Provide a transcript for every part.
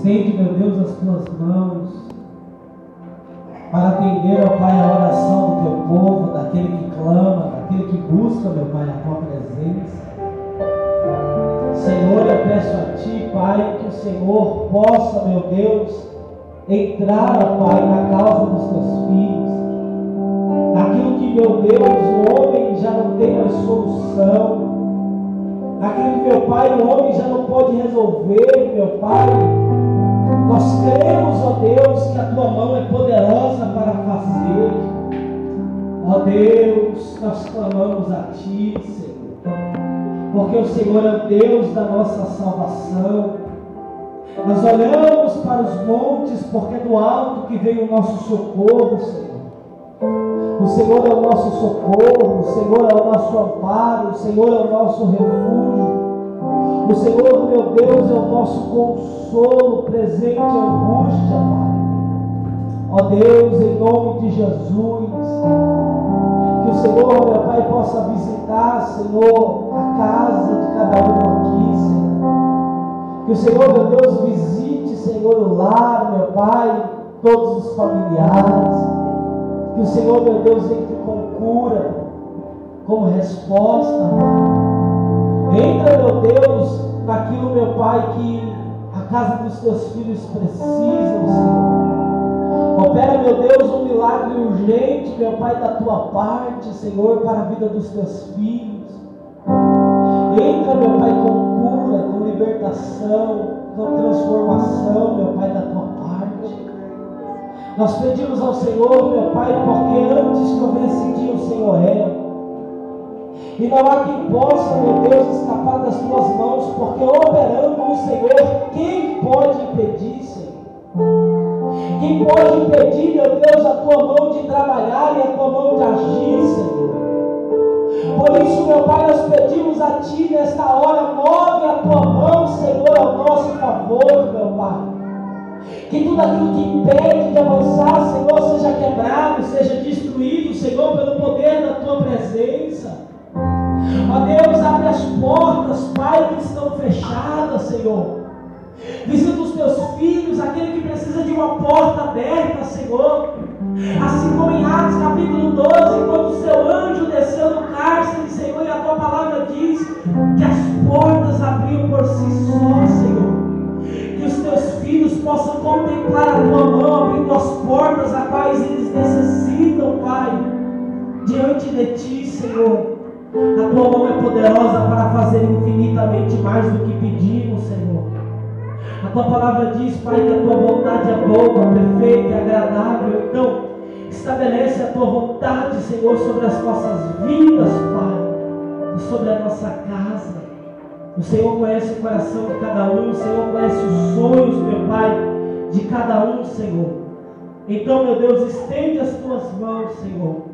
Estende, meu Deus, as tuas mãos para atender, ó Pai, a oração do teu povo, daquele que clama, daquele que busca, meu Pai, a tua presença. Senhor, eu peço a Ti, Pai, que o Senhor possa, meu Deus, entrar, ó Pai, na causa dos teus filhos. Naquilo que, meu Deus, o homem já não tem mais solução. Naquilo que, meu Pai, o homem já não pode resolver, meu Pai. Nós cremos, ó Deus, que a tua mão é poderosa para fazer. Ó Deus, nós clamamos a Ti, Senhor. Porque o Senhor é o Deus da nossa salvação. Nós olhamos para os montes, porque é do alto que vem o nosso socorro, Senhor. O Senhor é o nosso socorro, o Senhor é o nosso amparo, o Senhor é o nosso refúgio. O Senhor, meu Deus, é o nosso consolo presente em angústia, Pai. Ó Deus, em nome de Jesus, que o Senhor, meu Pai, possa visitar, Senhor, a casa de cada um aqui, Senhor. Que o Senhor, meu Deus, visite, Senhor, o lar, meu Pai, todos os familiares. Que o Senhor, meu Deus, entre com cura, como resposta, Pai. Entra, meu Deus, naquilo, meu Pai, que casa dos teus filhos precisam, Senhor. Opera, meu Deus, um milagre urgente, meu Pai, da tua parte, Senhor, para a vida dos teus filhos. Entra, meu Pai, com cura, com libertação, com transformação, meu Pai, da tua parte. Nós pedimos ao Senhor, meu Pai, porque antes que houvesse dia, o Senhor é. E não há quem possa, meu Deus, escapar das tuas mãos, porque operando o Senhor, quem pode impedir, Senhor? Quem pode impedir, meu Deus, a tua mão de trabalhar e a tua mão de agir, Senhor? Por isso, meu Pai, nós pedimos a Ti nesta hora, move a tua mão, Senhor, ao nosso favor, meu Pai. Que tudo aquilo que impede de avançar, Senhor, seja quebrado, seja destruído, Senhor, pelo poder da tua presença. Ó Deus, abre as portas, Pai, que estão fechadas, Senhor. Visita os teus filhos, aquele que precisa de uma porta aberta, Senhor. Assim como em Atos capítulo 12, quando o seu anjo desceu no cárcere, Senhor, e a tua palavra diz que as portas abriam por si só, Senhor. Que os teus filhos possam contemplar a tua mão, abrindo as portas a quais eles necessitam, Pai, diante de ti, Senhor. A tua mão é poderosa para fazer infinitamente mais do que pedimos, Senhor. A tua palavra diz, Pai, que a tua vontade é boa, perfeita e agradável. Então, estabelece a tua vontade, Senhor, sobre as nossas vidas, Pai, e sobre a nossa casa. O Senhor conhece o coração de cada um, o Senhor conhece os sonhos, meu Pai, de cada um, Senhor. Então, meu Deus, estende as tuas mãos, Senhor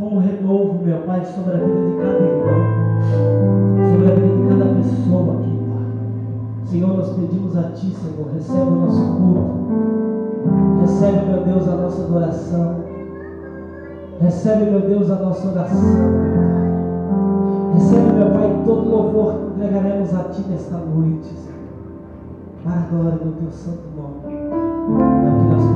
com o renovo, meu Pai, sobre a vida de cada irmão, sobre a vida de cada pessoa aqui, Pai. Senhor, nós pedimos a Ti, Senhor, recebe o nosso culto, recebe, meu Deus, a nossa adoração, recebe, meu Deus, a nossa oração. Recebe, meu Pai, todo louvor que entregaremos a Ti nesta noite, Senhor, para a glória do Teu santo nome. É o que nós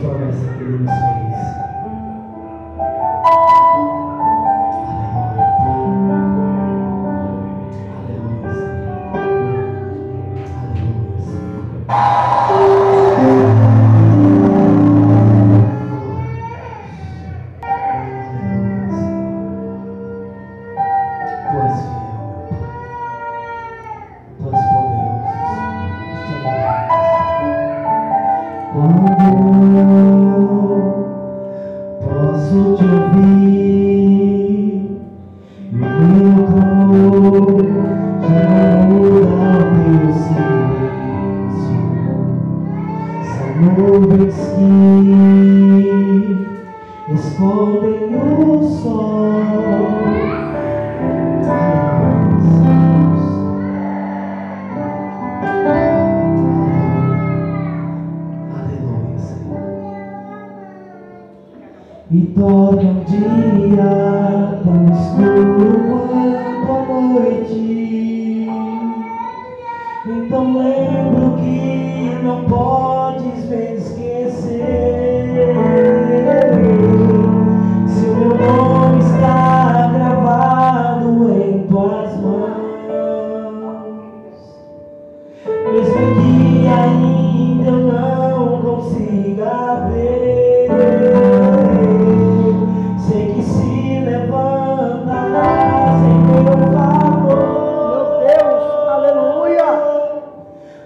prosper us in this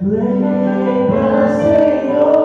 Play my Savior.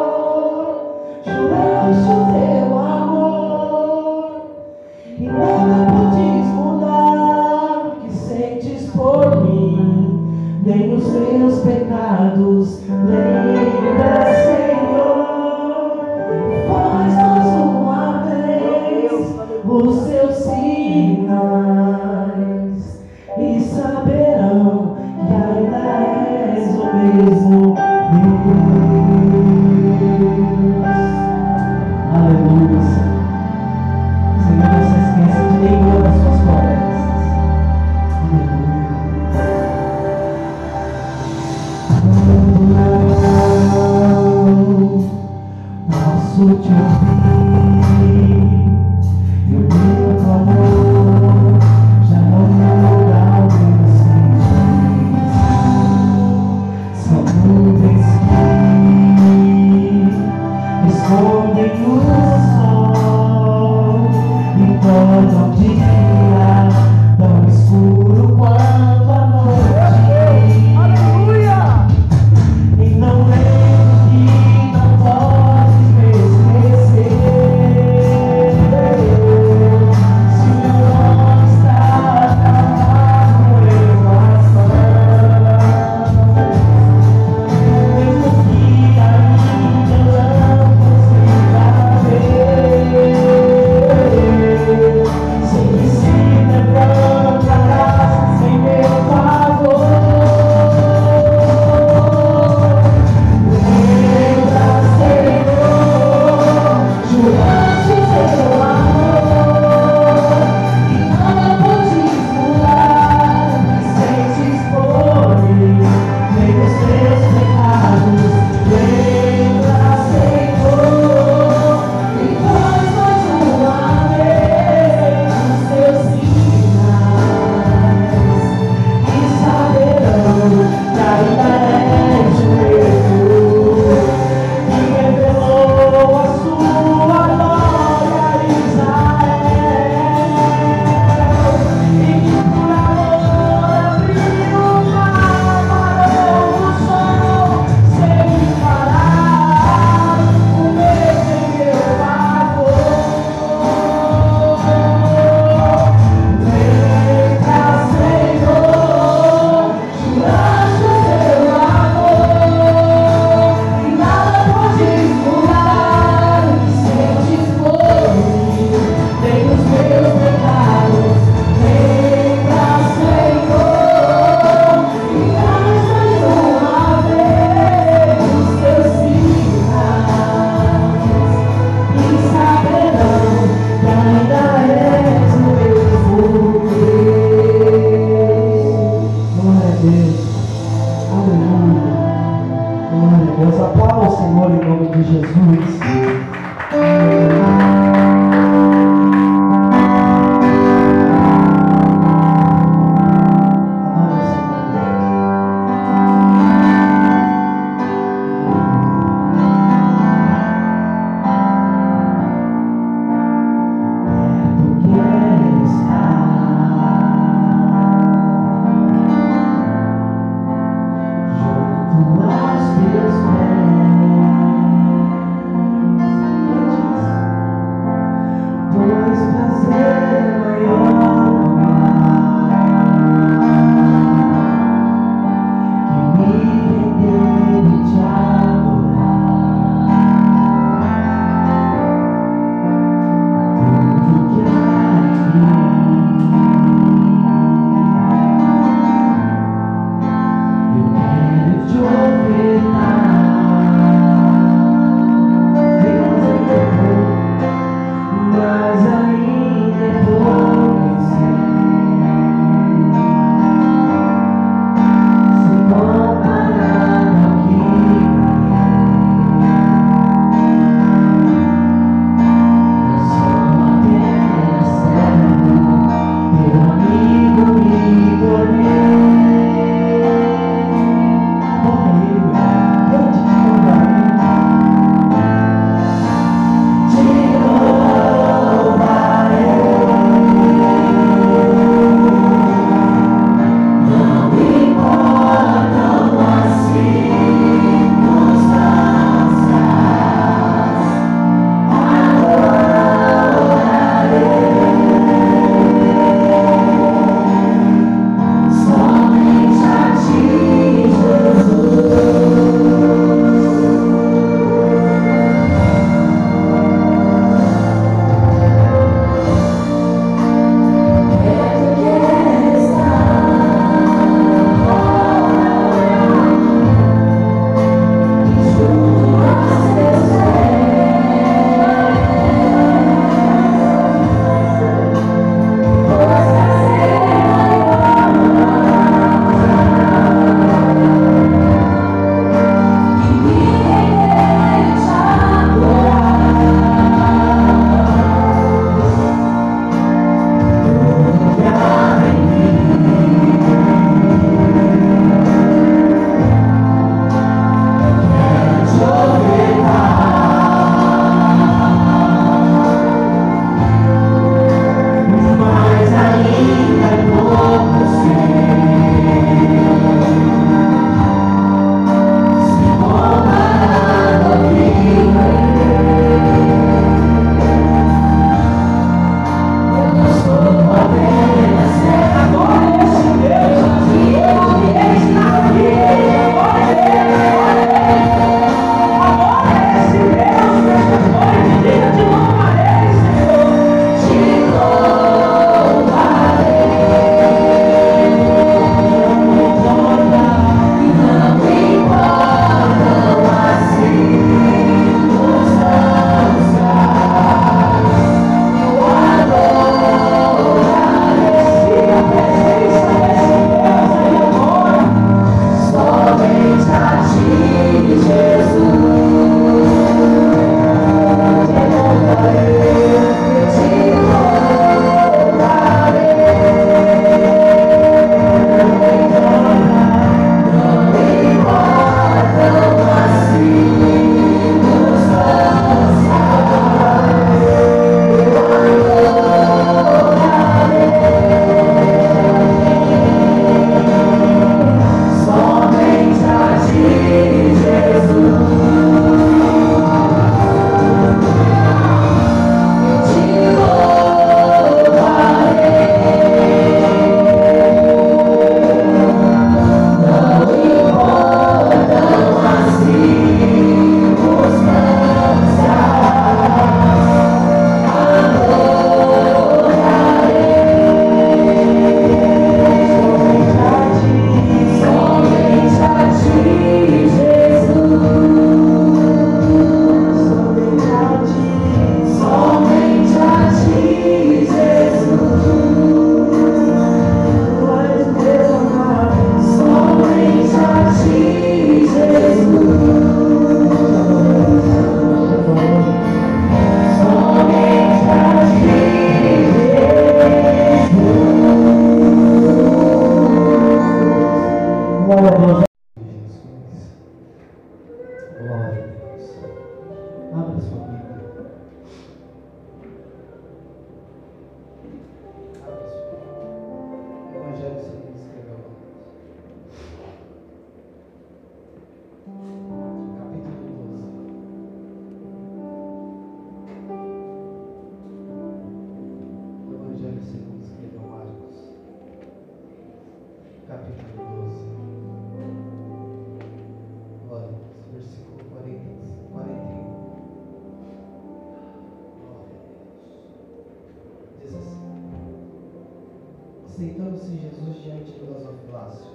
Jesus diante do gasofilácio.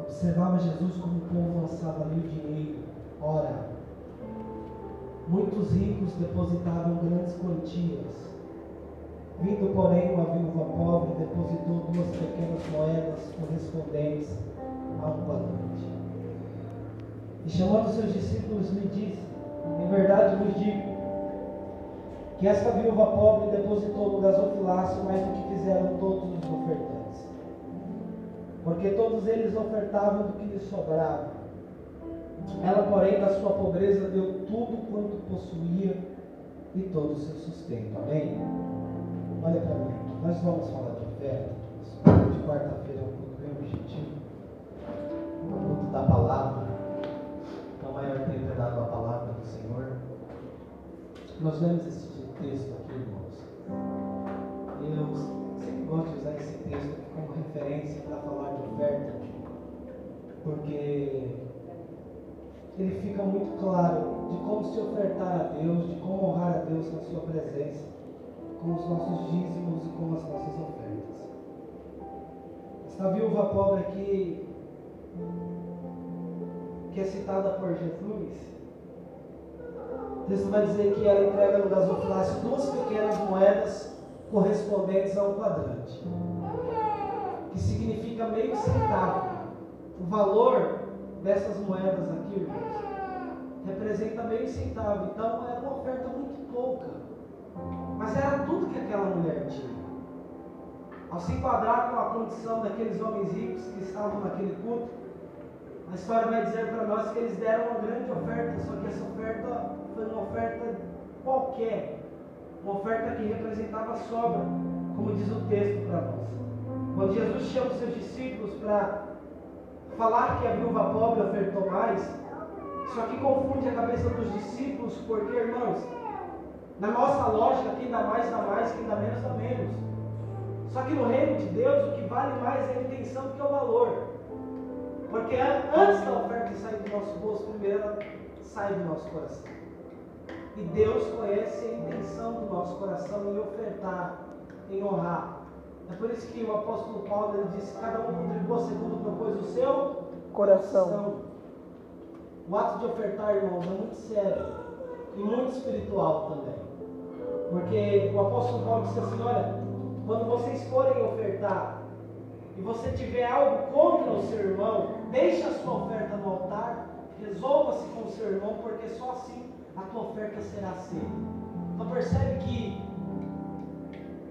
Observava Jesus como o povo lançava ali o dinheiro. Ora, muitos ricos depositavam grandes quantias. Vindo, porém, uma viúva pobre, depositou duas pequenas moedas correspondentes a um quadrante. E chamando seus discípulos, lhe disse: Em verdade vos digo, que esta viúva pobre depositou no gasofilácio mais do que fizeram todos. Porque todos eles ofertavam do que lhes sobrava. Ela, porém, da sua pobreza deu tudo quanto possuía e todo o seu sustento. Amém? Olha para mim, nós vamos falar de oferta. De quarta-feira é um culto bem objetivo. O culto da palavra. Então, maior tempo é dado a palavra do Senhor. Nós vemos esse texto aqui, irmãos. Eu sempre gosto de usar esse texto como referência para falar de porque ele fica muito claro de como se ofertar a Deus, de como honrar a Deus na sua presença, com os nossos dízimos e com as nossas ofertas. Esta viúva pobre aqui, que é citada por Jesus, o texto vai dizer que ela entrega no gasofilácio duas pequenas moedas correspondentes a um quadrante, que significa meio centavo. O valor dessas moedas aqui, irmãos, representa meio centavo. Então é uma oferta muito pouca. Mas era tudo que aquela mulher tinha. Ao se enquadrar com a condição daqueles homens ricos que estavam naquele culto, a história vai dizer para nós que eles deram uma grande oferta, só que essa oferta foi uma oferta qualquer, uma oferta que representava sobra, como diz o texto para nós. Quando Jesus chama os seus discípulos para falar que a viúva pobre ofertou mais, só que confunde a cabeça dos discípulos, porque, irmãos, na nossa lógica, quem dá mais, dá mais, quem dá menos, dá menos. Só que no reino de Deus, o que vale mais é a intenção do que o valor. Porque antes da oferta sair do nosso bolso, primeiro ela sai do nosso coração. E Deus conhece a intenção do nosso coração em ofertar, em honrar. É por isso que o apóstolo Paulo ele disse: cada um contribua segundo propôs o seu coração. coração. O ato de ofertar, irmãos, é muito sério e muito espiritual também. Porque o apóstolo Paulo disse assim: olha, quando vocês forem ofertar, e você tiver algo contra o seu irmão, deixe a sua oferta no altar, resolva-se com o seu irmão, porque só assim a tua oferta será aceita. Então percebe que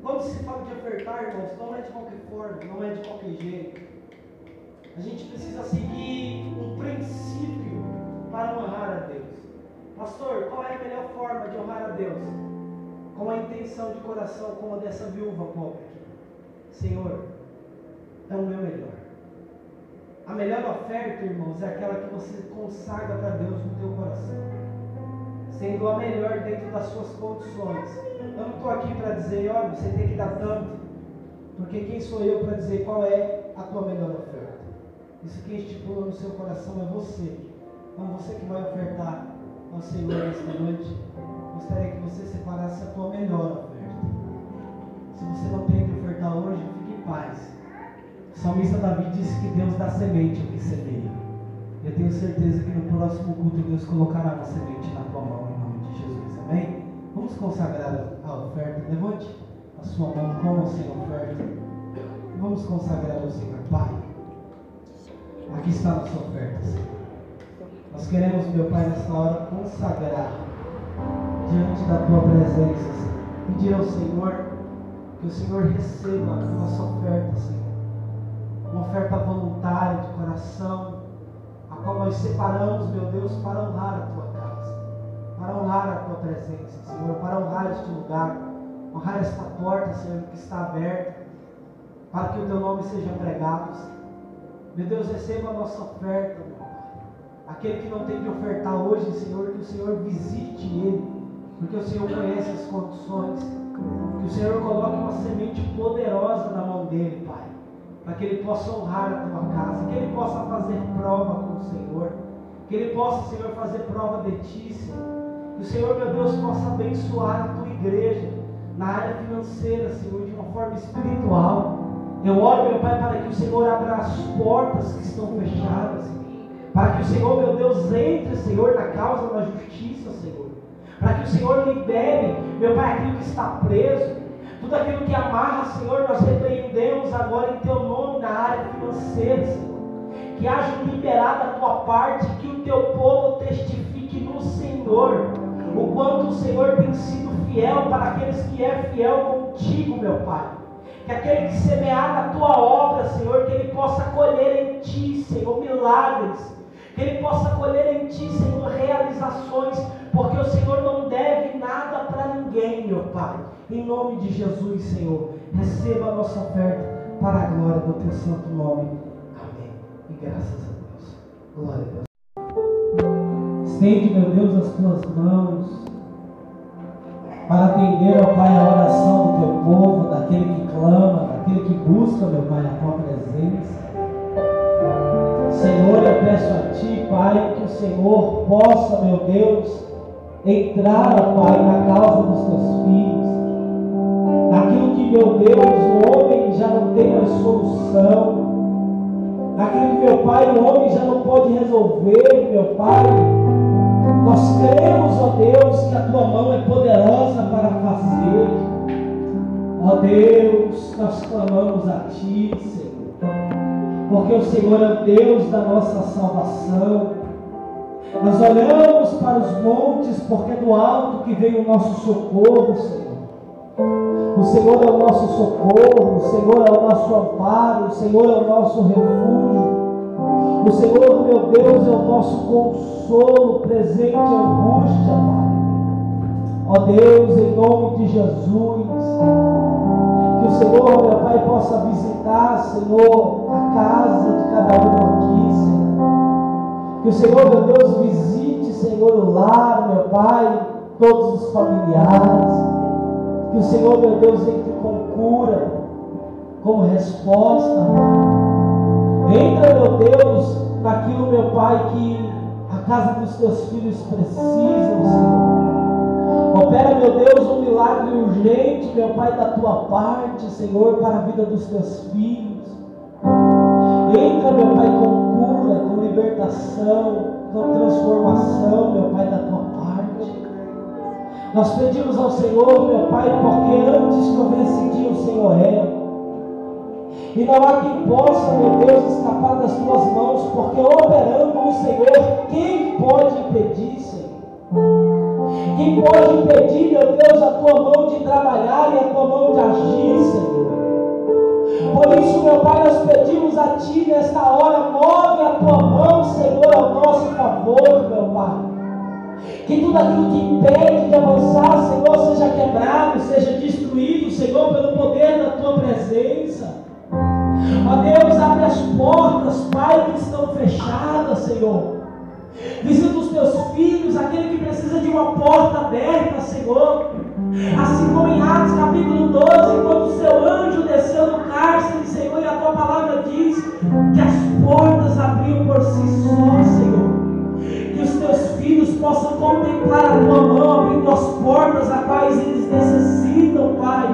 quando se fala de ofertar, irmãos, não é de qualquer forma, não é de qualquer jeito. A gente precisa seguir um princípio para honrar a Deus. Pastor, qual é a melhor forma de honrar a Deus? Com a intenção de coração como a dessa viúva pobre. Senhor, é o meu melhor. A melhor oferta, irmãos, é aquela que você consagra para Deus no teu coração. Sendo a melhor dentro das suas condições. Eu não estou aqui para dizer, olha, você tem que dar tanto. Porque quem sou eu para dizer qual é a tua melhor oferta? Isso que estipula no seu coração é você. Então você que vai ofertar ao Senhor esta noite. Gostaria que você separasse a tua melhor oferta. Se você não tem que ofertar hoje, fique em paz o salmista Davi disse que Deus dá semente ao que semeia. Eu tenho certeza que no próximo culto Deus colocará uma semente na tua mão em nome de Jesus. Amém? Vamos consagrar a oferta. Levante a sua mão com ou sem oferta. Vamos consagrar ao Senhor. Pai, aqui está a nossa oferta, Senhor. Nós queremos, meu Pai, nessa hora consagrar diante da tua presença, Senhor. Pedir ao Senhor que o Senhor receba a nossa oferta, Senhor uma oferta voluntária de coração, a qual nós separamos, meu Deus, para honrar a tua casa, para honrar a tua presença, Senhor, para honrar este lugar, honrar esta porta, Senhor, que está aberta, para que o teu nome seja pregado. Meu Deus, receba a nossa oferta, meu Pai. Aquele que não tem que ofertar hoje, Senhor, que o Senhor visite ele, porque o Senhor conhece as condições. Que o Senhor coloque uma semente poderosa na mão dele, Pai para que ele possa honrar a tua casa, que ele possa fazer prova com o Senhor, que ele possa, Senhor, fazer prova de ti, Senhor. Que o Senhor, meu Deus, possa abençoar a tua igreja, na área financeira, Senhor, de uma forma espiritual. Eu oro, meu Pai, para que o Senhor abra as portas que estão fechadas, para que o Senhor, meu Deus, entre, Senhor, na causa da justiça, Senhor. Para que o Senhor libere, meu Pai, aquilo que está preso. Tudo aquilo que amarra, Senhor, nós repreendemos agora em Teu nome na área financeira, Senhor. Que haja liberado a Tua parte, que o Teu povo testifique no Senhor. O quanto o Senhor tem sido fiel para aqueles que é fiel contigo, meu Pai. Que aquele que semear na tua obra, Senhor, que ele possa colher em ti, Senhor, milagres. Que ele possa colher em ti, Senhor, realizações. Porque o Senhor não deve nada ninguém, meu Pai. Em nome de Jesus, Senhor, receba a nossa oferta para a glória do teu santo nome. Amém. E graças a Deus. Glória a Deus. Estende, meu Deus, as tuas mãos para atender, ó Pai, a oração do teu povo, daquele que clama, daquele que busca, meu Pai, a tua presença. Senhor, eu peço a Ti, Pai, que o Senhor possa, meu Deus, entrar, ó Pai, na causa dos teus filhos. Naquilo que, meu Deus, o homem já não tem mais solução. Naquilo que, meu Pai, o homem já não pode resolver, meu Pai. Nós cremos, ó Deus, que a tua mão é poderosa para fazer. Ó Deus, nós clamamos a ti, Senhor. Porque o Senhor é o Deus da nossa salvação. Nós olhamos para os montes, porque é do alto que vem o nosso socorro, Senhor. O Senhor é o nosso socorro, o Senhor é o nosso amparo, o Senhor é o nosso refúgio. O Senhor, meu Deus, é o nosso consolo presente angústia, Pai. Ó Deus, em nome de Jesus, que o Senhor, meu Pai, possa visitar, Senhor, a casa de cada um. Que o Senhor, meu Deus, visite, Senhor, o lar, meu Pai, todos os familiares. Que o Senhor, meu Deus, entre com cura, como resposta. Entra, meu Deus, naquilo, meu Pai, que a casa dos teus filhos precisam, Senhor. Opera, meu Deus, um milagre urgente, meu Pai, da tua parte, Senhor, para a vida dos teus filhos. Entra, meu Pai, com com libertação, com transformação, meu Pai, da tua parte. Nós pedimos ao Senhor, meu Pai, porque antes que houvesse dia, o Senhor é. E não há quem possa, meu Deus, escapar das tuas mãos, porque operando o Senhor, quem pode impedir, Senhor? Quem pode impedir, meu Deus, a tua mão de trabalhar e a tua mão de agir, Senhor? Por isso, meu Pai, nós pedimos a Ti nesta hora, move a tua mão, Senhor, ao nosso favor, meu Pai. Que tudo aquilo que impede de avançar, Senhor, seja quebrado, seja destruído, Senhor, pelo poder da tua presença. Ó Deus, abre as portas, Pai, que estão fechadas, Senhor. Visita os teus filhos, aquele que precisa de uma porta aberta, Senhor. Assim como em Atos capítulo 12, quando o seu anjo desceu no cárcere, Senhor, e a tua palavra diz que as portas abriam por si só, Senhor. Que os teus filhos possam contemplar a tua mão abrindo as portas a quais eles necessitam, Pai,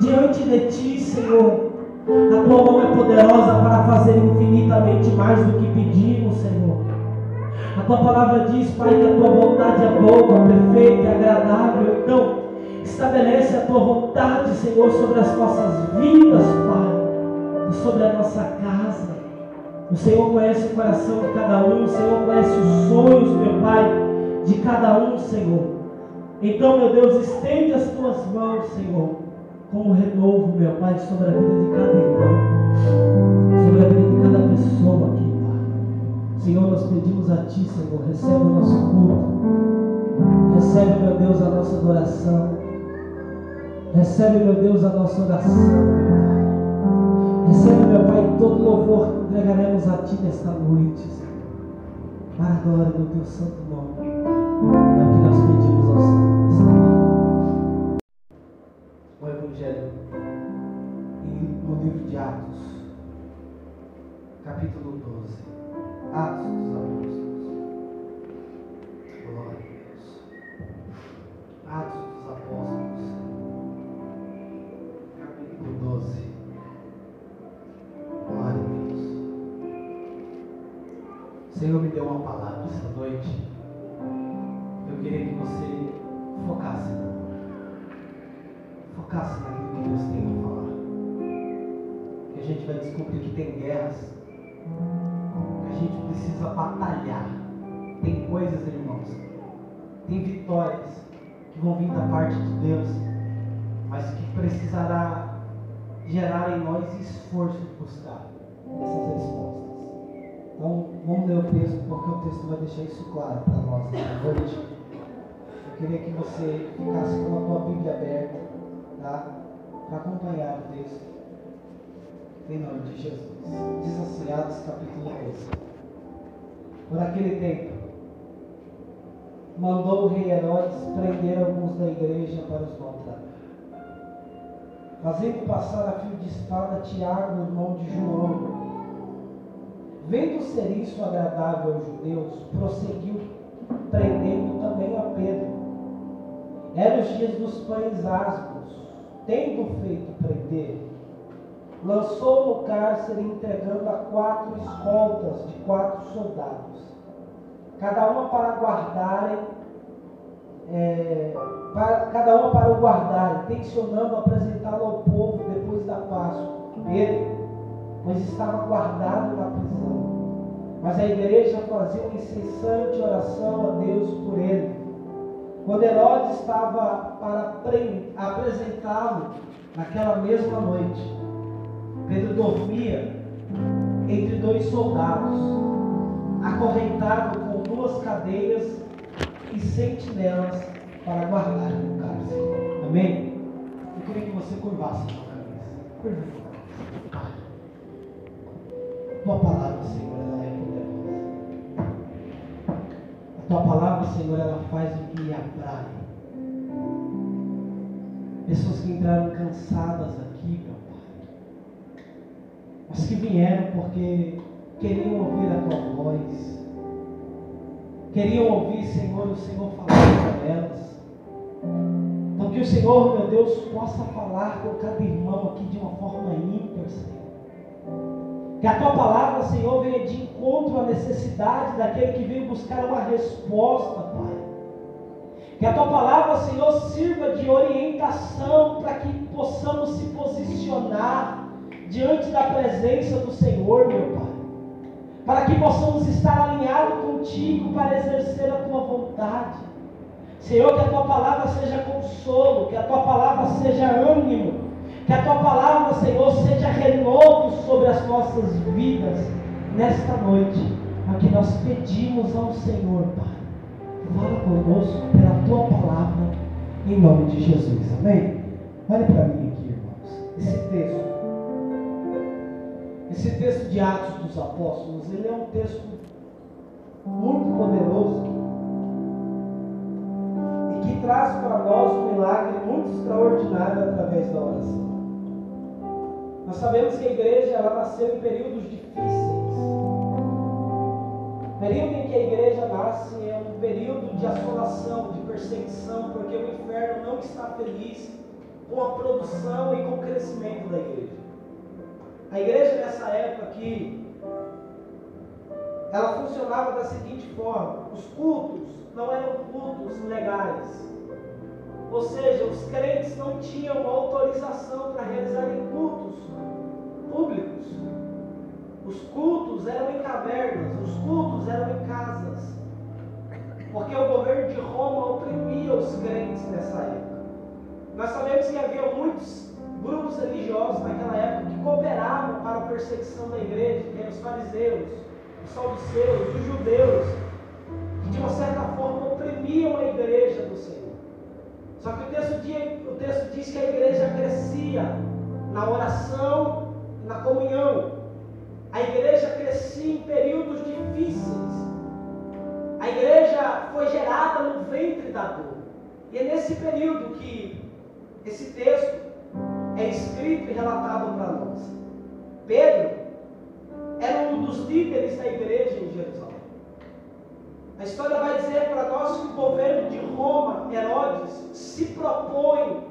diante de ti, Senhor. A tua mão é poderosa para fazer infinitamente mais do que pedimos, Senhor. A tua palavra diz, Pai, que a tua vontade é boa, perfeita e agradável. Então, estabelece a tua vontade, Senhor, sobre as nossas vidas, Pai, e sobre a nossa casa. O Senhor conhece o coração de cada um, o Senhor conhece os sonhos, meu Pai, de cada um, Senhor. Então, meu Deus, estende as tuas mãos, Senhor com o renovo, meu Pai, sobre a vida de cada irmão, sobre a vida de cada pessoa aqui. Senhor, nós pedimos a Ti, Senhor, recebe o nosso culto, recebe, meu Deus, a nossa adoração, recebe, meu Deus, a nossa oração. Recebe, meu Pai, todo louvor que entregaremos a Ti nesta noite, Senhor, para a glória do Teu santo nome. É o que nós pedimos ao Senhor o Evangelho no livro de Atos, capítulo 12. Atos dos Apóstolos. Glória a Deus. Atos dos Apóstolos, capítulo 12. Glória a Deus. O Senhor me deu uma palavra essa noite. Eu queria que você focasse. Focasse naquilo que Deus tem a falar. Que a gente vai descobrir que tem guerras gente precisa batalhar. Tem coisas, irmãos, tem vitórias que vão vir da parte de Deus, mas que precisará gerar em nós esforço de buscar essas respostas. Então, vamos ler o texto, porque o texto vai deixar isso claro para nós esta noite. Eu queria que você ficasse com a tua Bíblia aberta, tá? Para acompanhar o texto. Em nome de Jesus. Diz assim, capítulo 12. Por aquele tempo, mandou o rei Herodes prender alguns da igreja para os maltratar. Fazendo passar a fio de espada Tiago, irmão de João. Vendo ser isso agradável aos judeus, prosseguiu prendendo também a Pedro. Eram os dias dos pães asmos. Tendo feito prender, lançou no cárcere entregando a quatro escoltas de quatro soldados cada uma para guardarem, é, para, cada uma para o guardar, tensionando apresentá-lo ao povo depois da Páscoa. Pedro, pois estava guardado na prisão. Mas a igreja fazia uma incessante oração a Deus por ele. Quando Herodes estava para apresentá-lo naquela mesma noite, Pedro dormia entre dois soldados, acorrentado duas cadeias e sentinelas para guardar o cárcere. Amém? Eu queria que você curvasse a sua cabeça. Curva a sua cabeça. Tua palavra, Senhor, ela é poderosa. A tua palavra, Senhor, ela faz o que lhe aprai. Pessoas que entraram cansadas aqui. Mas que vieram porque queriam ouvir a tua voz queriam ouvir, Senhor, o Senhor falar para elas. Então que o Senhor, meu Deus, possa falar com cada irmão aqui de uma forma ímpar, Senhor. Que a tua palavra, Senhor, venha de encontro à necessidade daquele que veio buscar uma resposta, Pai. Que a tua palavra, Senhor, sirva de orientação para que possamos se posicionar diante da presença do Senhor, meu Pai para que possamos estar alinhados contigo para exercer a tua vontade. Senhor, que a tua palavra seja consolo, que a tua palavra seja ânimo, que a tua palavra, Senhor, seja renovo sobre as nossas vidas nesta noite. Que nós pedimos ao Senhor, Pai. Fala conosco pela tua palavra, em nome de Jesus. Amém? Olhe para mim aqui, irmãos. Esse texto esse texto de Atos dos Apóstolos, ele é um texto muito poderoso e que traz para nós um milagre muito extraordinário através da oração. Nós sabemos que a igreja ela nasceu em períodos difíceis. O período em que a igreja nasce é um período de assolação, de perseguição, porque o inferno não está feliz com a produção e com o crescimento da igreja. A igreja nessa época aqui, ela funcionava da seguinte forma: os cultos não eram cultos legais. Ou seja, os crentes não tinham autorização para realizarem cultos públicos. Os cultos eram em cavernas, os cultos eram em casas. Porque o governo de Roma oprimia os crentes nessa época. Nós sabemos que havia muitos grupos religiosos naquela época que cooperavam para a perseguição da igreja, que eram os fariseus, os saduceus, os judeus, que de uma certa forma oprimiam a igreja do Senhor. Só que o texto, diz, o texto diz que a igreja crescia na oração e na comunhão. A igreja crescia em períodos difíceis. A igreja foi gerada no ventre da dor. E é nesse período que esse texto e relatado para nós. Pedro era um dos líderes da igreja em Jerusalém. A história vai dizer para nós que o governo de Roma, Herodes, se propõe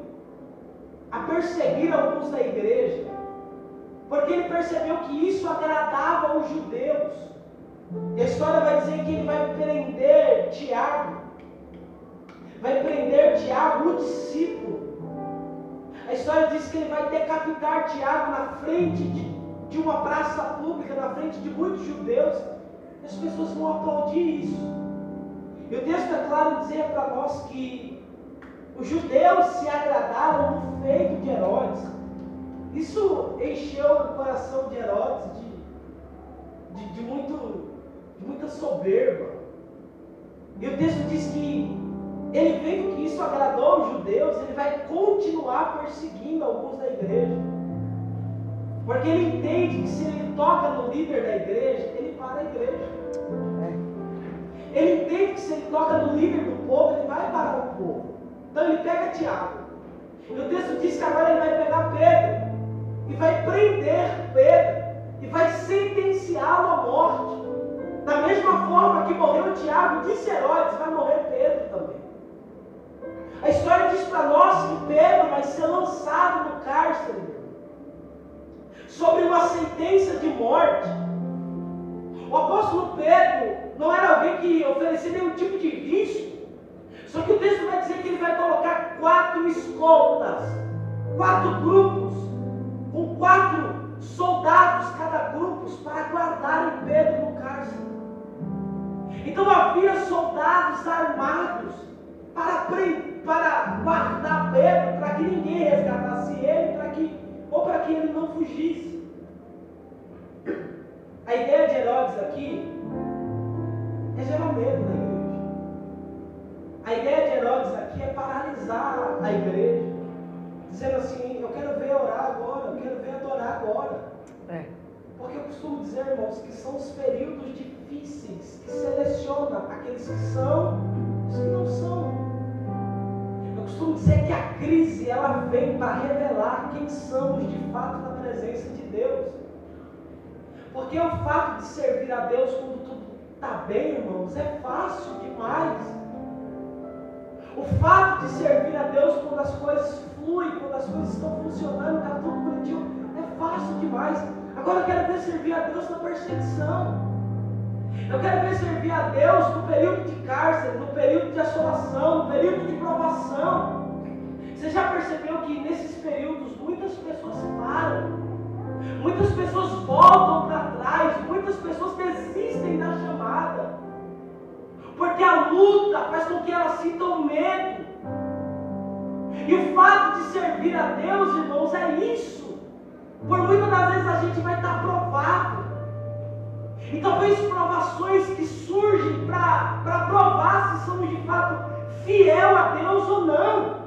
a perseguir alguns da igreja, porque ele percebeu que isso agradava aos judeus. A história vai dizer que ele vai prender Tiago. Vai prender Tiago, o discípulo. A história diz que ele vai decapitar Tiago na frente de, de uma praça pública, na frente de muitos judeus. As pessoas vão aplaudir isso. E o texto é claro dizer para nós que os judeus se agradaram no feito de Herodes. Isso encheu o coração de Herodes de, de, de, muito, de muita soberba. E o texto diz que ele vendo que isso agradou os judeus, ele vai continuar perseguindo alguns da igreja. Porque ele entende que se ele toca no líder da igreja, ele para a igreja. É. Ele entende que se ele toca no líder do povo, ele vai parar o povo. Então ele pega Tiago. E o texto diz que agora ele vai pegar Pedro e vai prender Pedro e vai sentenciá-lo à morte. Da mesma forma que morreu Tiago, disse Herodes, vai morrer Pedro também. A história diz para nós que Pedro vai ser lançado no cárcere sobre uma sentença de morte. O apóstolo Pedro não era alguém que oferecia nenhum tipo de risco. Só que o texto vai dizer que ele vai colocar quatro escoltas, quatro grupos, com quatro soldados cada grupo para guardarem Pedro no cárcere. Então havia soldados armados para, para guardar Pedro, para que ninguém resgatasse ele, para que, ou para que ele não fugisse. A ideia de Herodes aqui é gerar medo na igreja. A ideia de Herodes aqui é paralisar a igreja, dizendo assim: eu quero ver orar agora, eu quero ver adorar agora. É. Porque eu costumo dizer, irmãos, que são os períodos difíceis que seleciona aqueles que são e os que não são. Costumo dizer que a crise ela vem para revelar quem somos de fato na presença de Deus. Porque o fato de servir a Deus quando tudo está bem, irmãos, é fácil demais. O fato de servir a Deus quando as coisas fluem, quando as coisas estão funcionando, está tudo bonitinho, é fácil demais. Agora eu quero ver servir a Deus na perseguição. Eu quero ver servir a Deus no período de cárcere, no período de assolação, no período de provação. Você já percebeu que nesses períodos muitas pessoas param, muitas pessoas voltam para trás, muitas pessoas desistem da chamada. Porque a luta faz com que elas sintam medo. E o fato de servir a Deus, irmãos, é isso. Por muitas das vezes a gente vai estar provado. E talvez provações que surgem para provar se somos de fato fiel a Deus ou não.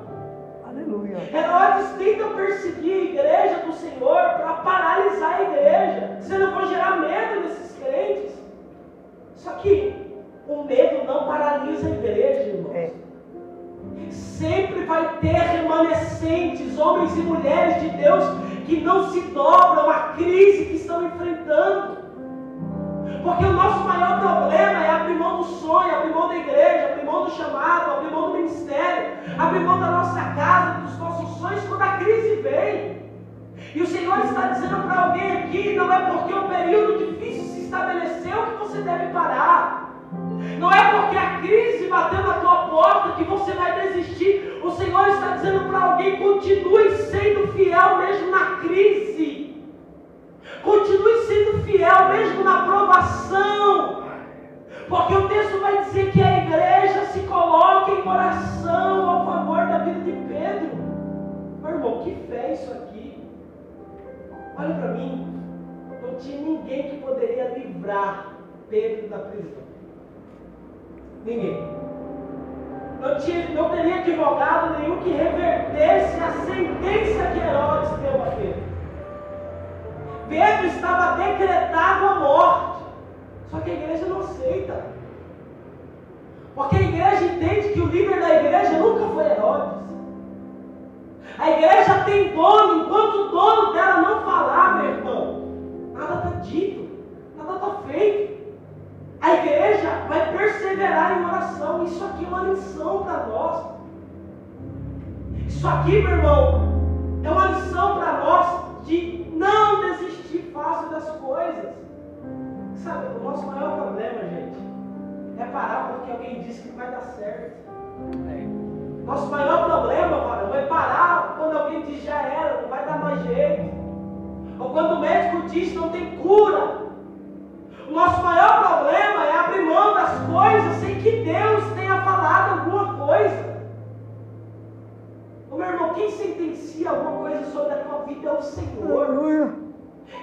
Aleluia. Herodes tenta perseguir a igreja do Senhor para paralisar a igreja, dizendo eu vou gerar medo nesses crentes. Só que o medo não paralisa a igreja, irmãos. É. Sempre vai ter remanescentes, homens e mulheres de Deus, que não se dobram à crise que estão enfrentando. Porque o nosso maior problema é abrir mão do sonho, abrir mão da igreja, abrir mão do chamado, abrir mão do ministério, abrir mão da nossa casa, dos nossos sonhos quando a crise vem. E o Senhor está dizendo para alguém aqui: não é porque um período difícil se estabeleceu que você deve parar. Não é porque a crise bateu na tua porta que você vai desistir. O Senhor está dizendo para alguém: continue sendo fiel mesmo na crise. Continue sendo fiel mesmo na provação. Porque o texto vai dizer que a igreja se coloca em oração a favor da vida de Pedro. Meu irmão, que fé isso aqui. Olha para mim. Não tinha ninguém que poderia livrar Pedro da prisão. Ninguém. Não, tinha, não teria advogado nenhum que revertesse a sentença que Herodes deu a Pedro. Pedro estava decretado a morte. Só que a igreja não aceita. Porque a igreja entende que o líder da igreja nunca foi Herodes. A igreja tem dono, enquanto o dono dela não falar, meu irmão, nada está dito, nada está feito. A igreja vai perseverar em oração. Isso aqui é uma lição para nós. Isso aqui, meu irmão, é uma lição para nós de não desistir fácil das coisas. Sabe, o nosso maior problema, alguém diz que vai dar certo. Nosso maior problema, varão, é parar quando alguém diz já era, não vai dar mais jeito. Ou quando o médico diz não tem cura. O nosso maior problema é abrir mão das coisas sem que Deus tenha falado alguma coisa. Ô, meu irmão, quem sentencia alguma coisa sobre a tua vida é o Senhor. Aleluia.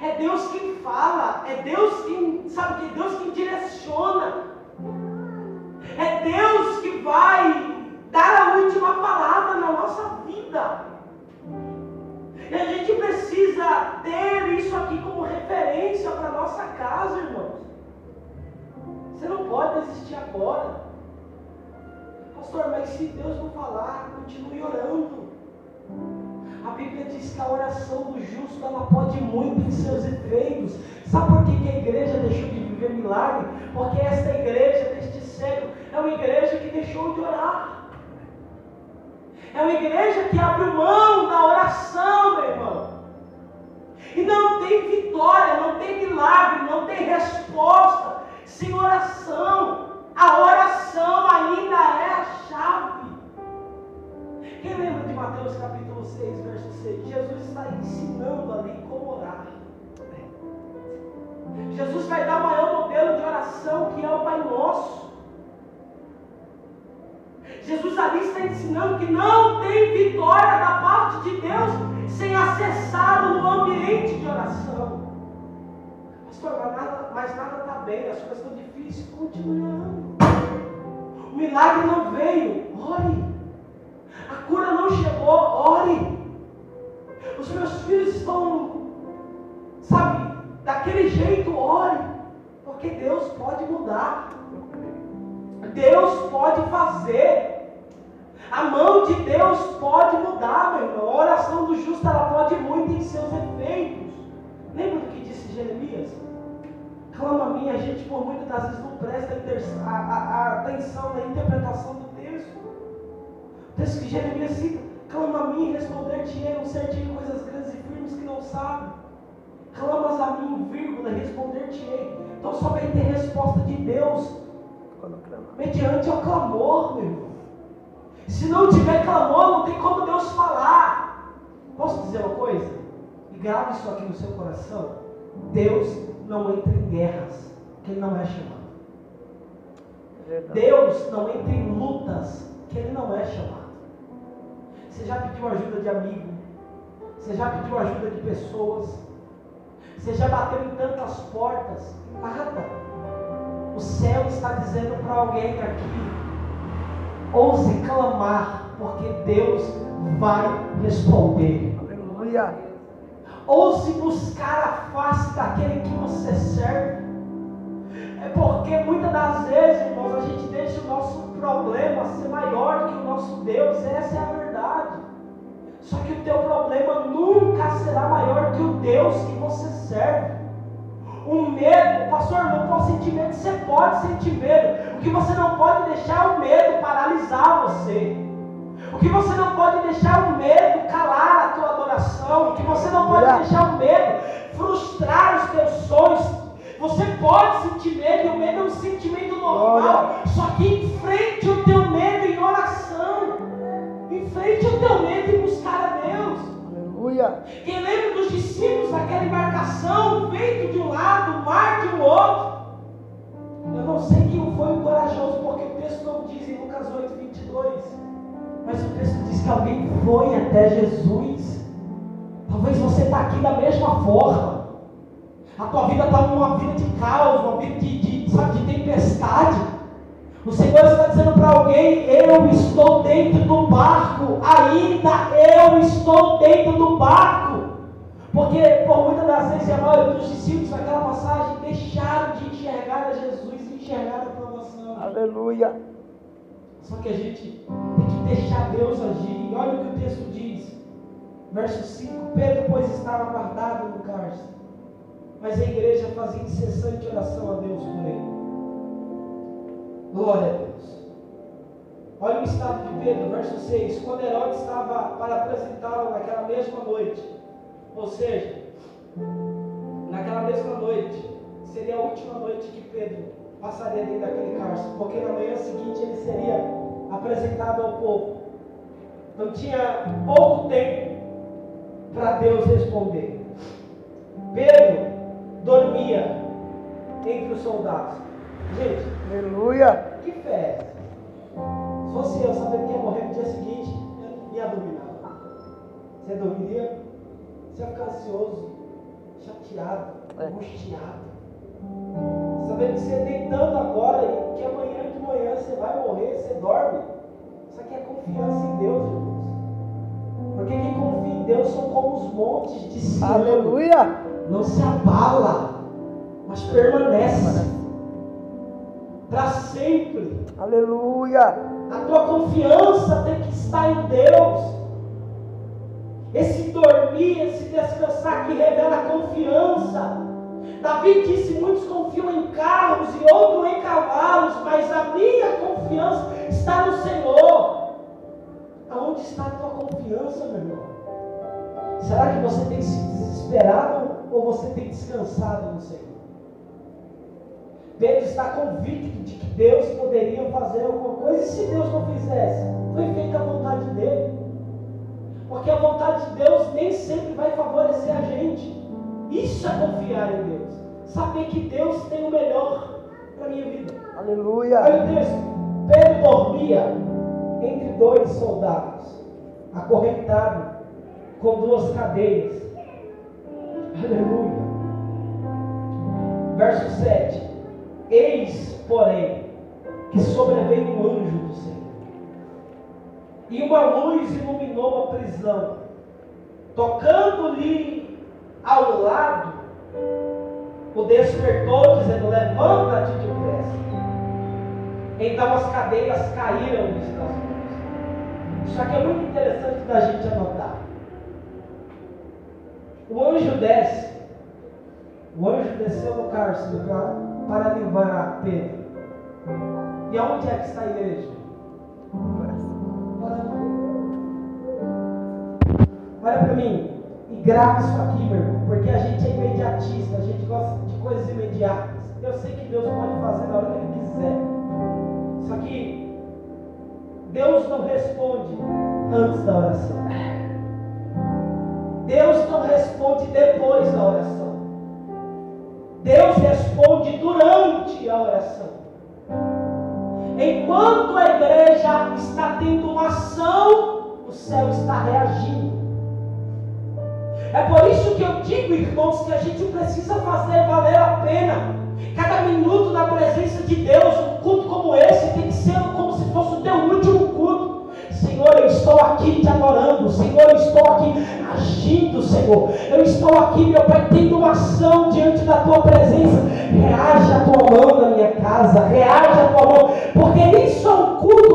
É Deus quem fala, é Deus quem, sabe que é Deus quem direciona. É Deus que vai dar a última palavra na nossa vida. E a gente precisa ter isso aqui como referência para nossa casa, irmãos. Você não pode desistir agora. Pastor, mas se Deus não falar, continue orando. A Bíblia diz que a oração do justo ela pode muito em seus efeitos. Sabe por que, que a igreja deixou de viver milagre? Porque esta igreja, deste cego, é uma igreja que deixou de orar. É uma igreja que abriu mão da oração, meu irmão. E não tem vitória, não tem milagre, não tem resposta sem oração. A oração ainda é a chave. Quem lembra de Mateus capítulo 6, verso 6? Jesus está ensinando ali como orar. Jesus vai dar o maior modelo de oração que é o Pai Nosso. Jesus ali está ensinando que não tem vitória da parte de Deus sem acessá-lo no ambiente de oração. Pastor, mas nada, mas nada está bem, as coisas estão difíceis. Continue orando. O milagre não veio. Ore. A cura não chegou. Ore. Os meus filhos estão, sabe, daquele jeito. Ore. Porque Deus pode mudar. Deus pode fazer. A mão de Deus pode mudar, meu irmão. A oração do justo ela pode muito em seus efeitos. Lembra do que disse Jeremias? Clama a mim, a gente por muitas das vezes não presta atenção na interpretação texto que Jeremias cita, clama a mim, responder-te-ei, não certinho coisas grandes e firmes que não sabe. Clamas a mim, vírgula, responder-te-ei. Então só vai ter resposta de Deus mediante o clamor, meu irmão. Se não tiver clamor, não tem como Deus falar. Posso dizer uma coisa? E grave isso aqui no seu coração. Deus não entra em guerras que Ele não é chamado. Deus não entra em lutas que Ele não é chamado. Você já pediu ajuda de amigo? Você já pediu ajuda de pessoas? Você já bateu em tantas portas? Nada. O céu está dizendo para alguém aqui: ouse clamar, porque Deus vai responder. Aleluia. Ouse buscar a face daquele que você serve. É porque muitas das vezes, irmãos, a gente deixa o nosso problema ser maior que o nosso Deus. Essa é a verdade. Só que o teu problema nunca será maior que o Deus que você serve. O medo, pastor, não posso sentir medo. Você pode sentir medo. O que você não pode deixar é o medo paralisar você. O que você não pode deixar o medo calar a tua adoração. O que você não pode deixar o medo frustrar os teus sonhos. Você pode sentir medo, e o medo é um sentimento normal. Só que enfrente o teu medo em oração. Enfrente o teu medo e buscar a Deus. Aleluia. Quem lembra dos discípulos naquela embarcação, vento de um lado, mar de um outro? Eu não sei quem foi o corajoso, porque o texto não diz em Lucas 8, 22. Mas o texto diz que alguém foi até Jesus. Talvez você está aqui da mesma forma. A tua vida está numa vida de caos, uma vida de, de, sabe, de tempestade. O Senhor está dizendo para alguém: Eu estou dentro do barco, ainda eu estou dentro do barco. Porque por muitas das vezes a maioria dos discípulos naquela passagem deixaram de enxergar a Jesus e enxergaram a provação. Aleluia. Só que a gente tem que deixar Deus agir. E olha o que o texto diz. Verso 5: Pedro, pois, estava guardado no cárcere, mas a igreja fazia incessante oração a Deus por ele. Glória a Deus. Olha o estado de Pedro, verso 6. Quando Herodes estava para apresentá-lo naquela mesma noite, ou seja, naquela mesma noite, seria a última noite que Pedro passaria dentro daquele cárcere, porque na manhã seguinte ele seria apresentado ao povo. Então tinha pouco tempo para Deus responder. Pedro dormia entre os soldados. Gente, Aleluia. que fé é? Se fosse eu sabendo que ia morrer no dia seguinte, eu não ia dormir nada. Você dormiria? Você ia ficar ansioso, chateado, É. angustiado. Sabendo que você deitando agora e que amanhã de manhã você vai morrer, você dorme. Isso aqui é confiança em Deus, irmãos. Porque quem confia em Deus são como os montes de Sião. Aleluia. Não se abala, mas permanece para sempre. Aleluia. A tua confiança tem que estar em Deus. Esse dormir, esse descansar que revela confiança. Davi disse: Muitos confiam em carros e outros em cavalos, mas a minha confiança está no Senhor. Aonde está a tua confiança, meu irmão? Será que você tem se desesperado ou você tem descansado no Senhor? Pedro está convicto de que Deus poderia fazer alguma coisa, e se Deus não fizesse, foi feita a vontade dele. Porque a vontade de Deus nem sempre vai favorecer a gente. Isso é confiar em Deus. Saber que Deus tem o melhor para a minha vida. Olha Aleluia. o texto. Pedro dormia entre dois soldados, acorrentado com duas cadeias. Aleluia. Verso 7. Eis, porém, que sobreveio um anjo do Senhor. E uma luz iluminou a prisão. Tocando-lhe ao lado, o despertou, dizendo: Levanta-te depressa. Então as cadeias caíram-lhes das mãos. Isso aqui é muito interessante da gente anotar. O anjo desce. O anjo desceu no cárcere para, para livrar Pedro. E aonde é que está a igreja? Olha para mim e grava isso aqui, meu irmão, porque a gente é imediatista, a gente gosta de coisas imediatas. Eu sei que Deus pode fazer na hora que Ele quiser. Só que Deus não responde antes da oração. Deus não responde depois da oração. Deus responde durante a oração. Enquanto a igreja está tendo uma ação, o céu está reagindo. É por isso que eu digo, irmãos, que a gente precisa fazer valer a pena. Cada minuto na presença de Deus, um culto como esse tem que ser como se fosse o teu último culto. Senhor, eu estou aqui te adorando. Senhor, eu estou aqui agindo, Senhor. Eu estou aqui, meu Pai, tendo uma ação diante da tua presença. Reage a tua mão na minha casa, reage a tua mão, porque isso é um culto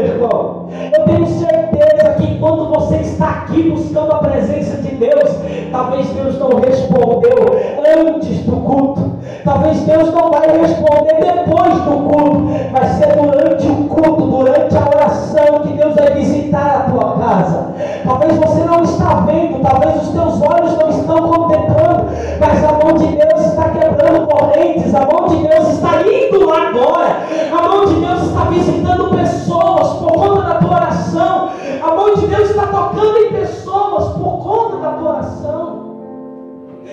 meu irmão. Eu tenho certeza que enquanto você está aqui buscando a presença de Deus, talvez Deus não respondeu antes do culto. Talvez Deus não vai responder depois do culto. Vai ser durante o culto, durante a oração que Deus vai visitar a tua casa. Talvez você não está vendo, talvez os teus olhos não estão contemplando, mas a mão de Deus está quebrando correntes, a mão de Deus está indo lá agora, a mão de Deus está visitando pessoas por conta da tua oração, a mão de Deus está tocando em pessoas por conta da tua oração.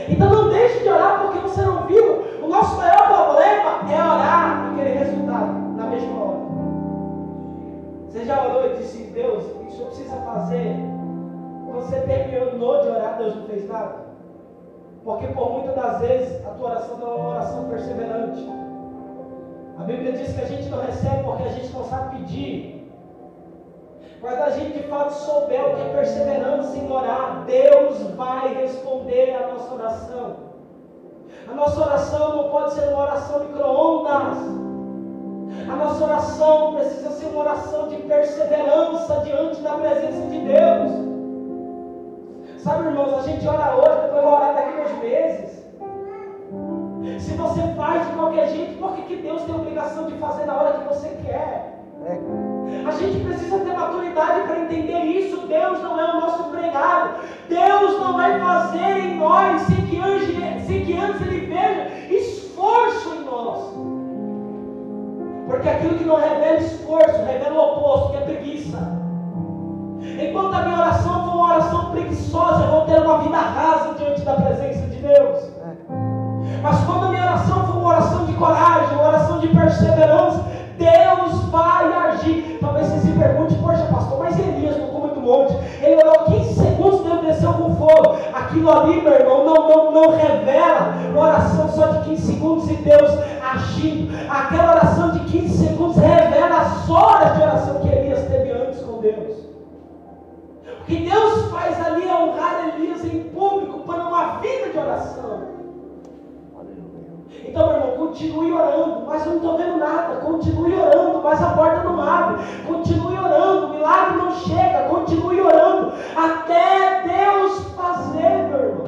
Então não deixe de orar porque você não viu. O nosso maior problema é orar e querer resultado na mesma hora. Você já orou e disse, Deus, isso eu preciso fazer. Você terminou de orar, Deus não fez nada. Porque por muitas das vezes a tua oração não é uma oração perseverante. A Bíblia diz que a gente não recebe porque a gente não sabe pedir. Mas a gente de fato souber o que é perseverança em orar, Deus vai responder a nossa oração. A nossa oração não pode ser uma oração micro-ondas. A nossa oração precisa ser uma oração de perseverança diante da presença de Deus. Sabe, irmãos, a gente ora hoje, depois vai orar daqui a dois meses. Se você faz de qualquer jeito, por que, que Deus tem a obrigação de fazer na hora que você quer? É. A gente precisa ter maturidade para entender isso. Deus não é o nosso empregado. Deus não vai fazer em nós sem que antes, sem que antes Ele veja esforço em nós. Porque aquilo que não revela esforço, revela o oposto, que é preguiça. Enquanto a minha oração for uma oração preguiçosa, eu vou ter uma vida rasa diante da presença de Deus. Mas quando a minha oração for uma oração de coragem, uma oração de perseverança, Deus vai agir. Talvez você se pergunte, poxa pastor, mas Elias no cume do monte, ele orou 15 segundos, Deus desceu com fogo. Aquilo ali, meu irmão, não, não, não revela uma oração só de 15 segundos e Deus agindo. Aquela oração de 15 segundos revela as horas de oração que Elias teve antes com Deus. O que Deus faz ali é honrar Elias em público para uma vida de oração. Então, meu irmão, continue orando, mas não estou vendo nada. Continue orando, mas a porta não abre. Continue orando, milagre não chega. Continue orando até Deus fazer, meu irmão.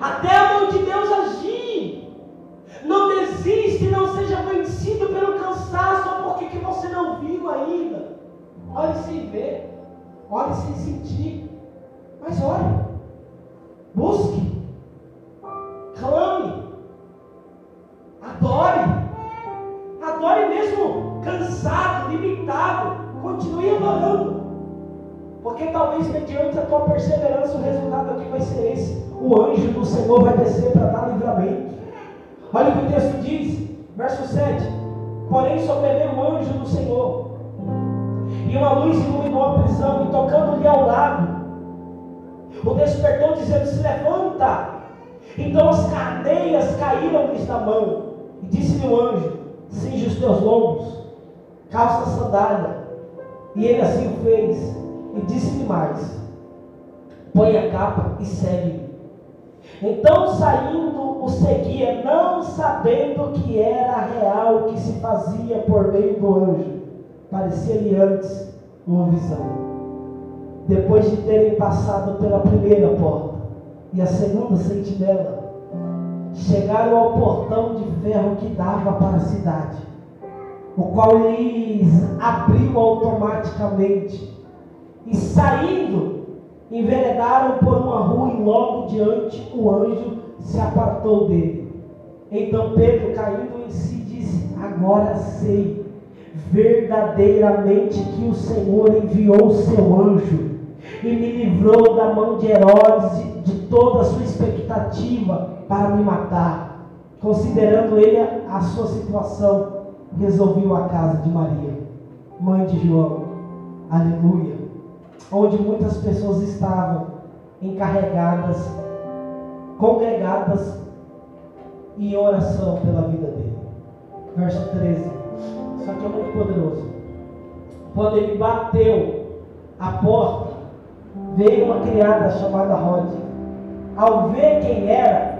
Até a mão de Deus agir. Não desiste, não seja vencido pelo cansaço ou porque que você não viu ainda. Ore sem ver, ore sem sentir. Mas ore, busque, talvez mediante a tua perseverança o resultado aqui vai ser esse. O anjo do Senhor vai descer para dar livramento. Olha o que o texto diz, verso 7. Porém sobreveio o anjo do Senhor. E uma luz iluminou a prisão, e tocando-lhe ao lado, o despertou, dizendo: Se levanta. Então as cadeias caíram-lhes da mão. E disse-lhe o anjo: Cinge os teus lombos, calça a sandália. E ele assim fez. E disse-lhe mais: Põe a capa e segue-me. Então, saindo, o seguia, não sabendo que era real o que se fazia por meio do anjo. Parecia-lhe antes uma visão. Depois de terem passado pela primeira porta e a segunda sentinela, chegaram ao portão de ferro que dava para a cidade, o qual lhes abriu automaticamente, e saindo, enveredaram por uma rua e logo diante o anjo se apartou dele. Então Pedro, caindo em si, disse: Agora sei verdadeiramente que o Senhor enviou o seu anjo e me livrou da mão de Herodes de toda a sua expectativa para me matar. Considerando ele a sua situação, resolveu a casa de Maria, mãe de João. Aleluia. Onde muitas pessoas estavam encarregadas, congregadas em oração pela vida dele. Verso 13. Isso aqui é muito poderoso. Quando ele bateu a porta, veio uma criada chamada Rod. Ao ver quem era,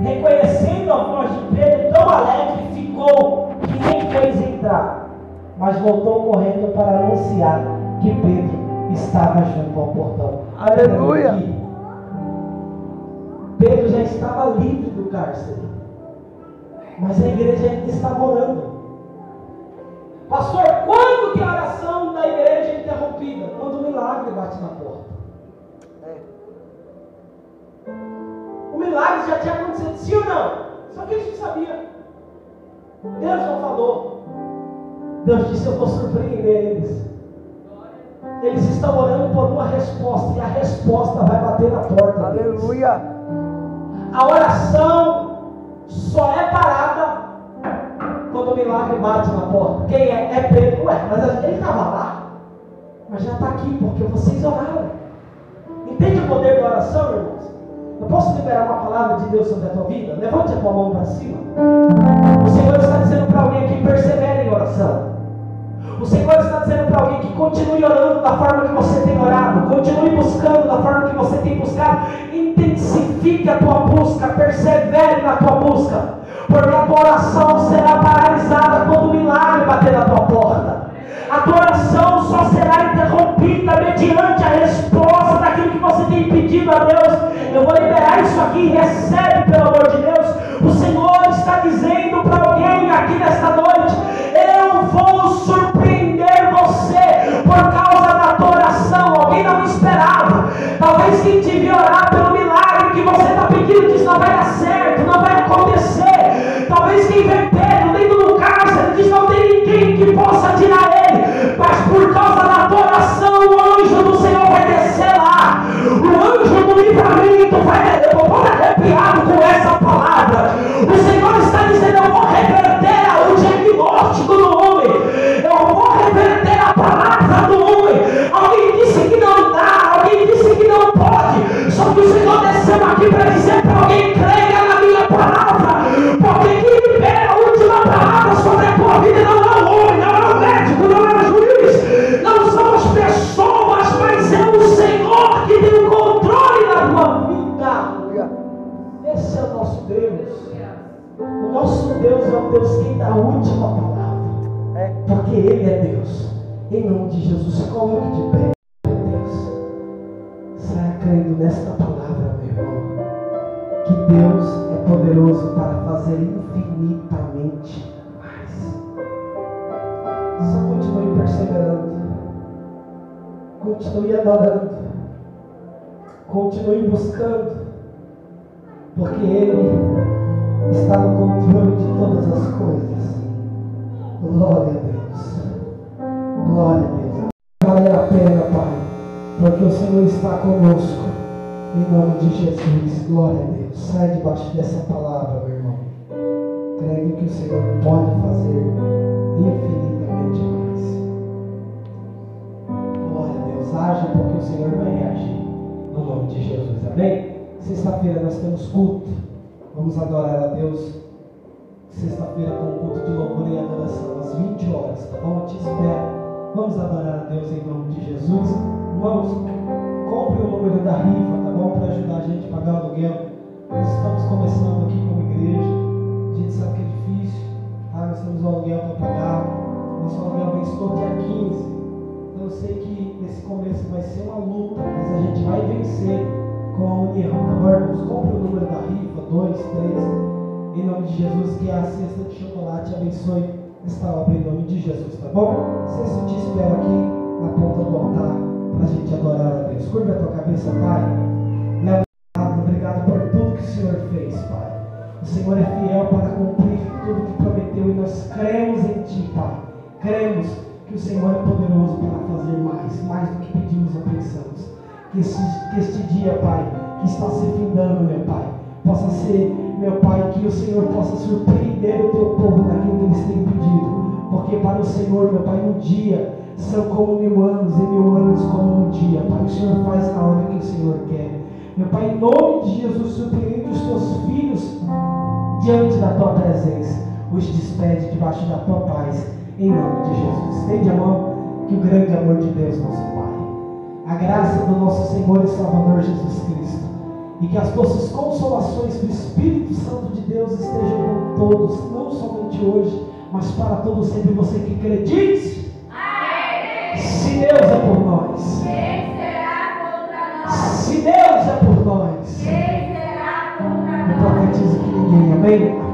reconhecendo a voz de Pedro, tão alegre ficou que nem fez entrar, mas voltou correndo para anunciar que Pedro estava junto ao portão. Aleluia! Pedro já estava livre do cárcere, mas a igreja ainda estava orando. Pastor, quando que a oração da igreja é interrompida? Quando o milagre bate na porta. O milagre já tinha acontecido, sim ou não? Só que eles não sabiam. Deus não falou. Deus disse: Eu vou surpreender eles. Eles estão orando por uma resposta e a resposta vai bater na porta. deles. Aleluia! A oração só é parada quando o milagre bate na porta. Quem é? É Pedro. Ué, mas ele estava lá. Mas já está aqui porque vocês oraram. Entende o poder da oração, irmãos? Eu posso liberar uma palavra de Deus sobre a tua vida? Levante a tua mão para cima. O Senhor está dizendo para alguém que persevere em oração. O Senhor está dizendo para alguém que continue orando da forma que você tem orado, continue buscando da forma que você tem buscado, intensifique a tua busca, persevere na tua busca, porque a tua oração será paralisada quando o milagre bater na tua porta. A tua oração só será interrompida mediante a resposta daquilo que você tem pedido a Deus. Eu vou liberar isso aqui, recebe pelo amor de Deus. O Senhor está dizendo para alguém aqui nesta noite: debaixo dessa palavra, meu irmão. Crendo que o Senhor pode fazer infinitamente mais. Glória a Deus. Haja porque o Senhor vai reagir. No nome de Jesus. Amém? Sexta-feira nós temos culto. Vamos adorar a Deus. Sexta-feira com culto de louvor e adoração, às 20 horas, tá bom? Eu te espero. Vamos adorar a Deus em nome de Jesus. Irmãos, compre o número da rifa, tá bom? Para ajudar a gente a pagar o aluguel. Nós estamos começando aqui como igreja. A gente sabe que é difícil, tá? Nós temos o aluguel para pagar. Nosso aluguel vem todo dia 15. Então eu sei que esse começo vai ser uma luta, mas a gente vai vencer com a união, bom, irmãos? Compre o número da rifa, 2, 3. Em nome de Jesus, que a cesta de chocolate abençoe esta obra em nome de Jesus, tá bom? Sexto, te espero aqui na ponta do altar para a gente adorar a Deus. Curva a tua cabeça, Pai. O Senhor é fiel para cumprir tudo que prometeu e nós cremos em Ti, Pai. Cremos que o Senhor é poderoso para fazer mais, mais do que pedimos ou pensamos. Que este, que este dia, Pai, que está se findando, meu Pai, possa ser, meu Pai, que o Senhor possa surpreender o teu povo naquilo que eles têm pedido. Porque para o Senhor, meu Pai, um dia são como mil anos e mil anos como um dia. Pai, o Senhor faz na hora que o Senhor quer. Meu Pai, em nome de Jesus, surpreende os teus filhos diante da tua presença. Os despede debaixo da tua paz. Em nome de Jesus. Estende a mão que o grande amor de Deus, nosso Pai, a graça do nosso Senhor e Salvador Jesus Cristo, e que as doces consolações do Espírito Santo de Deus estejam com todos, não somente hoje, mas para todos sempre. Você que crê, diz. Deus é por nós. Ele será contra nós. Eu profetizo que ninguém, amém?